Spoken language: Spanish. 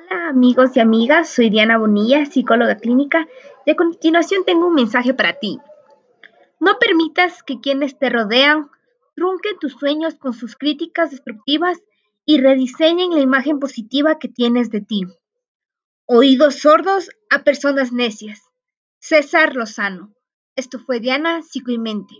Hola amigos y amigas, soy Diana Bonilla, psicóloga clínica, y a continuación tengo un mensaje para ti. No permitas que quienes te rodean trunquen tus sueños con sus críticas destructivas y rediseñen la imagen positiva que tienes de ti. Oídos sordos a personas necias. César Lozano. Esto fue Diana Psicoimente.